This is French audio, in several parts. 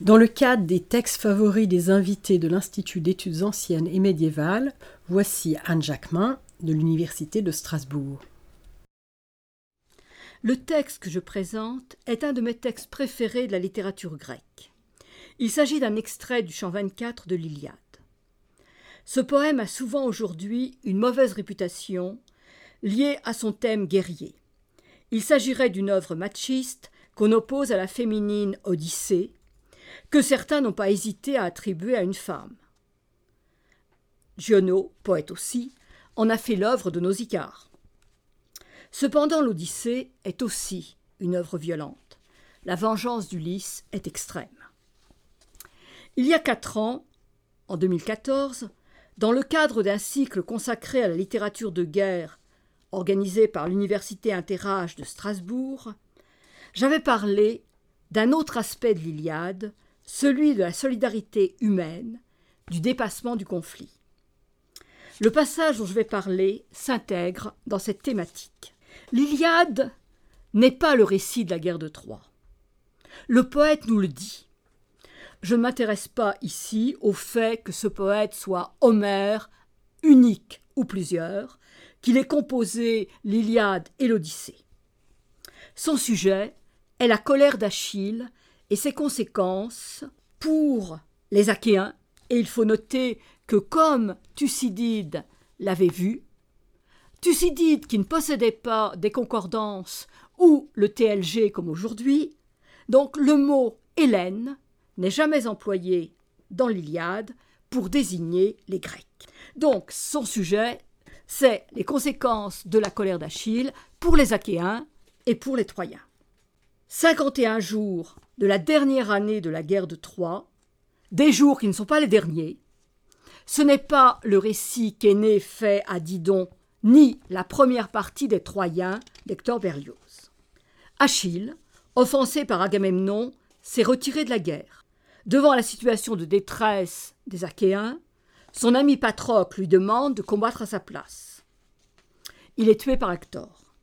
Dans le cadre des textes favoris des invités de l'Institut d'études anciennes et médiévales, voici Anne Jacquemin de l'Université de Strasbourg. Le texte que je présente est un de mes textes préférés de la littérature grecque. Il s'agit d'un extrait du chant 24 de l'Iliade. Ce poème a souvent aujourd'hui une mauvaise réputation liée à son thème guerrier. Il s'agirait d'une œuvre machiste qu'on oppose à la féminine Odyssée, que certains n'ont pas hésité à attribuer à une femme. Giono, poète aussi, en a fait l'œuvre de Nausicaa. Cependant, l'Odyssée est aussi une œuvre violente. La vengeance d'Ulysse est extrême. Il y a quatre ans, en 2014, dans le cadre d'un cycle consacré à la littérature de guerre organisé par l'Université Interage de Strasbourg, j'avais parlé d'un autre aspect de l'Iliade, celui de la solidarité humaine, du dépassement du conflit. Le passage dont je vais parler s'intègre dans cette thématique. L'Iliade n'est pas le récit de la guerre de Troie. Le poète nous le dit. Je ne m'intéresse pas ici au fait que ce poète soit Homère, unique ou plusieurs, qu'il ait composé l'Iliade et l'Odyssée. Son sujet est la colère d'Achille et ses conséquences pour les Achéens, et il faut noter que comme Thucydide l'avait vu, Thucydide qui ne possédait pas des concordances ou le TLG comme aujourd'hui, donc le mot Hélène n'est jamais employé dans l'Iliade pour désigner les Grecs. Donc son sujet, c'est les conséquences de la colère d'Achille pour les Achéens et pour les Troyens. 51 jours de la dernière année de la guerre de Troie, des jours qui ne sont pas les derniers. Ce n'est pas le récit qu'Aîné fait à Didon, ni la première partie des Troyens d'Hector Berlioz. Achille, offensé par Agamemnon, s'est retiré de la guerre. Devant la situation de détresse des Achéens, son ami Patrocle lui demande de combattre à sa place. Il est tué par Hector.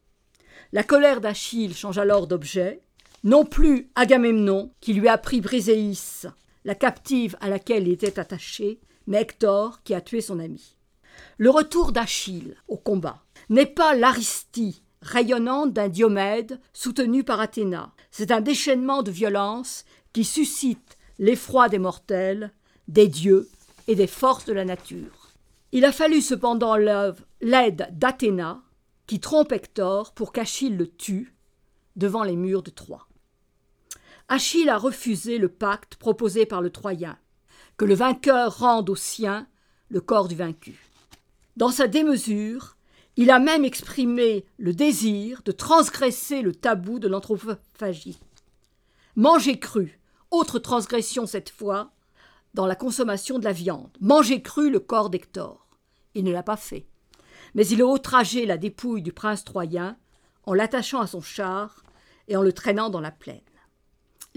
La colère d'Achille change alors d'objet non plus Agamemnon, qui lui a pris Briséis, la captive à laquelle il était attaché, mais Hector, qui a tué son ami. Le retour d'Achille au combat n'est pas l'aristie rayonnante d'un Diomède soutenu par Athéna. C'est un déchaînement de violence qui suscite l'effroi des mortels, des dieux et des forces de la nature. Il a fallu cependant l'aide d'Athéna, qui trompe Hector pour qu'Achille le tue devant les murs de Troie. Achille a refusé le pacte proposé par le Troyen, que le vainqueur rende au sien le corps du vaincu. Dans sa démesure, il a même exprimé le désir de transgresser le tabou de l'anthropophagie. Manger cru, autre transgression cette fois, dans la consommation de la viande. Manger cru le corps d'Hector. Il ne l'a pas fait. Mais il a outragé la dépouille du prince troyen en l'attachant à son char et en le traînant dans la plaine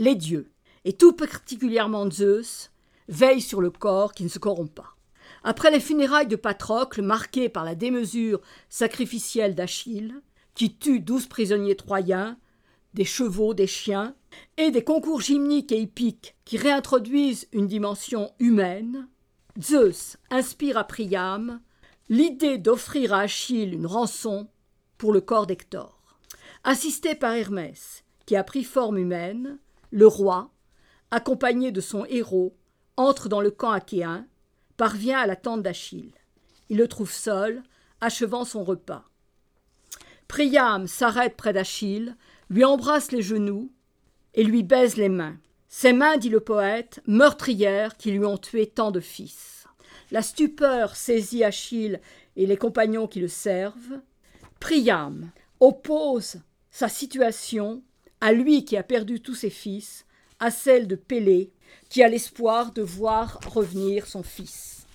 les dieux, et tout particulièrement Zeus, veillent sur le corps qui ne se corrompt pas. Après les funérailles de Patrocle, marquées par la démesure sacrificielle d'Achille, qui tue douze prisonniers troyens, des chevaux, des chiens, et des concours gymniques et hippiques qui réintroduisent une dimension humaine, Zeus inspire à Priam l'idée d'offrir à Achille une rançon pour le corps d'Hector. Assisté par Hermès, qui a pris forme humaine, le roi, accompagné de son héros, entre dans le camp achéen, parvient à la tente d'Achille. Il le trouve seul, achevant son repas. Priam s'arrête près d'Achille, lui embrasse les genoux et lui baise les mains. Ses mains, dit le poète, meurtrières qui lui ont tué tant de fils. La stupeur saisit Achille et les compagnons qui le servent. Priam oppose sa situation à lui qui a perdu tous ses fils, à celle de Pélée, qui a l'espoir de voir revenir son fils.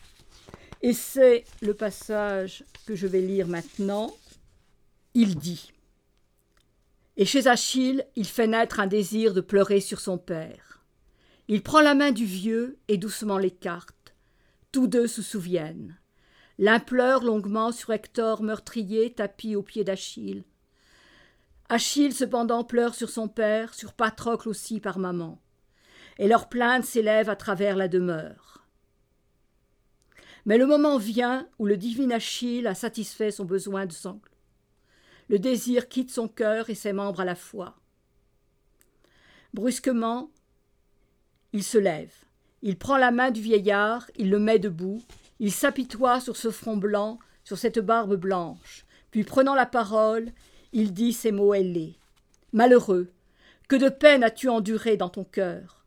Et c'est le passage que je vais lire maintenant. Il dit Et chez Achille, il fait naître un désir de pleurer sur son père. Il prend la main du vieux et doucement l'écarte. Tous deux se souviennent. L'un pleure longuement sur Hector meurtrier, tapis aux pieds d'Achille. Achille cependant pleure sur son père, sur Patrocle aussi par maman. Et leur plainte s'élève à travers la demeure. Mais le moment vient où le divin Achille a satisfait son besoin de sang. Le désir quitte son cœur et ses membres à la fois. Brusquement, il se lève. Il prend la main du vieillard, il le met debout, il s'apitoie sur ce front blanc, sur cette barbe blanche, puis prenant la parole, il dit ces mots ailés. Malheureux, que de peine as-tu enduré dans ton cœur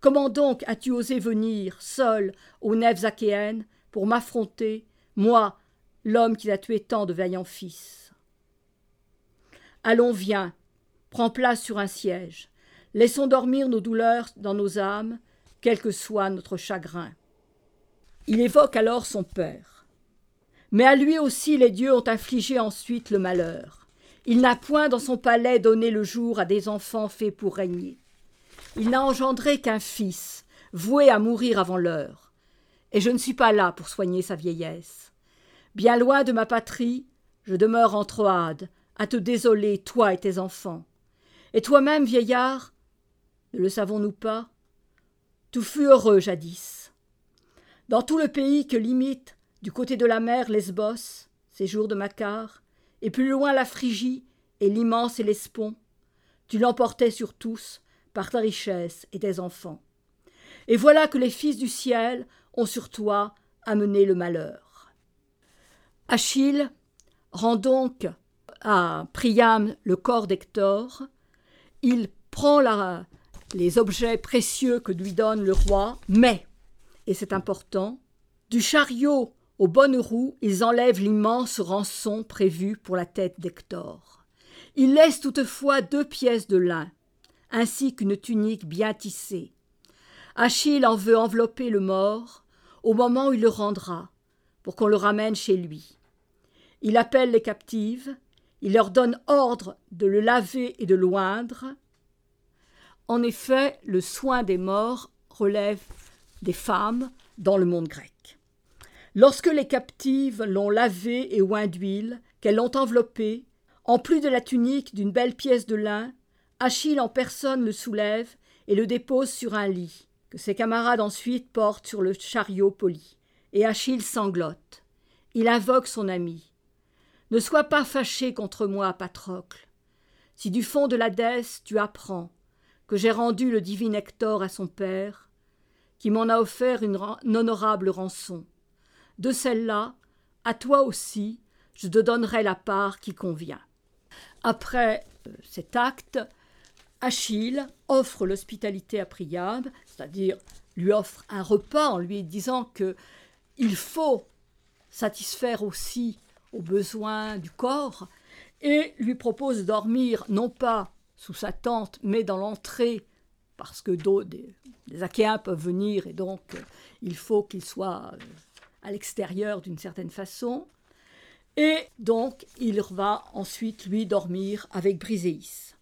Comment donc as-tu osé venir, seul, aux nefs achéennes, pour m'affronter, moi, l'homme qui a tué tant de vaillants fils? Allons, viens, prends place sur un siège. Laissons dormir nos douleurs dans nos âmes, quel que soit notre chagrin. Il évoque alors son père. Mais à lui aussi les dieux ont infligé ensuite le malheur. Il n'a point dans son palais donné le jour à des enfants faits pour régner. Il n'a engendré qu'un fils, voué à mourir avant l'heure. Et je ne suis pas là pour soigner sa vieillesse. Bien loin de ma patrie, je demeure en Troade, à te désoler, toi et tes enfants. Et toi-même, vieillard, ne le savons-nous pas? Tout fut heureux jadis. Dans tout le pays que limite, du côté de la mer, Lesbos, séjour de Macar, et plus loin la Phrygie et l'immense Hellespont, tu l'emportais sur tous par ta richesse et tes enfants. Et voilà que les fils du ciel ont sur toi amené le malheur. Achille rend donc à Priam le corps d'Hector, il prend la, les objets précieux que lui donne le roi, mais, et c'est important, du chariot aux bonnes roues, ils enlèvent l'immense rançon prévue pour la tête d'Hector. Ils laissent toutefois deux pièces de lin, ainsi qu'une tunique bien tissée. Achille en veut envelopper le mort au moment où il le rendra, pour qu'on le ramène chez lui. Il appelle les captives, il leur donne ordre de le laver et de loindre, en effet, le soin des morts relève des femmes dans le monde grec. Lorsque les captives l'ont lavé et oint d'huile, qu'elles l'ont enveloppé, en plus de la tunique d'une belle pièce de lin, Achille en personne le soulève et le dépose sur un lit, que ses camarades ensuite portent sur le chariot poli. Et Achille sanglote. Il invoque son ami. Ne sois pas fâché contre moi, Patrocle. Si du fond de l'Hadès tu apprends que j'ai rendu le divin Hector à son père, qui m'en a offert une, honorable rançon. De celle-là, à toi aussi, je te donnerai la part qui convient. Après euh, cet acte, Achille offre l'hospitalité à Priam, c'est-à-dire lui offre un repas en lui disant que il faut satisfaire aussi aux besoins du corps, et lui propose dormir non pas sous sa tente, mais dans l'entrée, parce que des, des Achéens peuvent venir et donc euh, il faut qu'il soit euh, à l'extérieur d'une certaine façon. Et donc il va ensuite lui dormir avec Briséis.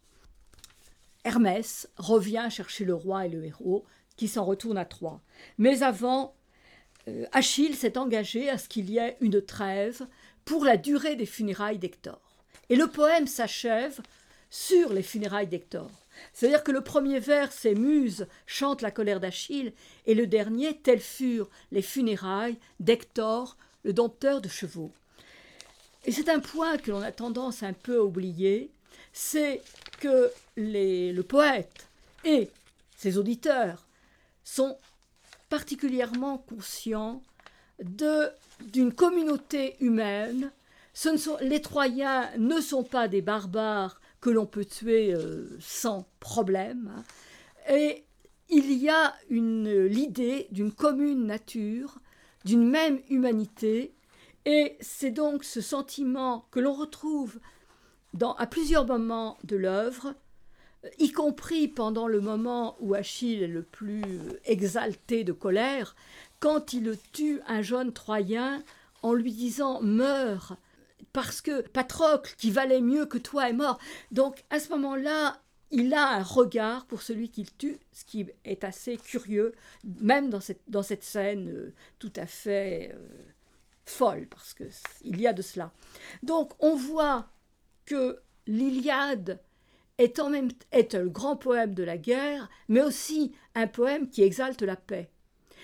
Hermès revient chercher le roi et le héros qui s'en retournent à Troie. Mais avant, euh, Achille s'est engagé à ce qu'il y ait une trêve pour la durée des funérailles d'Hector. Et le poème s'achève sur les funérailles d'Hector. C'est-à-dire que le premier vers, c'est Muse chante la colère d'Achille, et le dernier, telles furent les funérailles d'Hector, le dompteur de chevaux. Et c'est un point que l'on a tendance un peu à oublier, c'est que le poète et ses auditeurs sont particulièrement conscients d'une communauté humaine. Ce ne sont, les Troyens ne sont pas des barbares que l'on peut tuer euh, sans problème. Et il y a l'idée d'une commune nature, d'une même humanité, et c'est donc ce sentiment que l'on retrouve à plusieurs moments de l'œuvre, y compris pendant le moment où Achille est le plus exalté de colère, quand il tue un jeune Troyen en lui disant Meurs parce que Patrocle, qui valait mieux que toi, est mort. Donc à ce moment-là, il a un regard pour celui qu'il tue, ce qui est assez curieux, même dans cette, dans cette scène euh, tout à fait euh, folle, parce qu'il y a de cela. Donc on voit que l'Iliade est, en même, est un grand poème de la guerre, mais aussi un poème qui exalte la paix.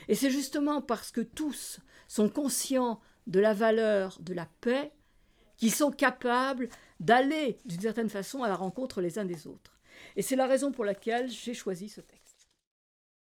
Et c'est justement parce que tous sont conscients de la valeur de la paix qu'ils sont capables d'aller d'une certaine façon à la rencontre les uns des autres. Et c'est la raison pour laquelle j'ai choisi ce texte.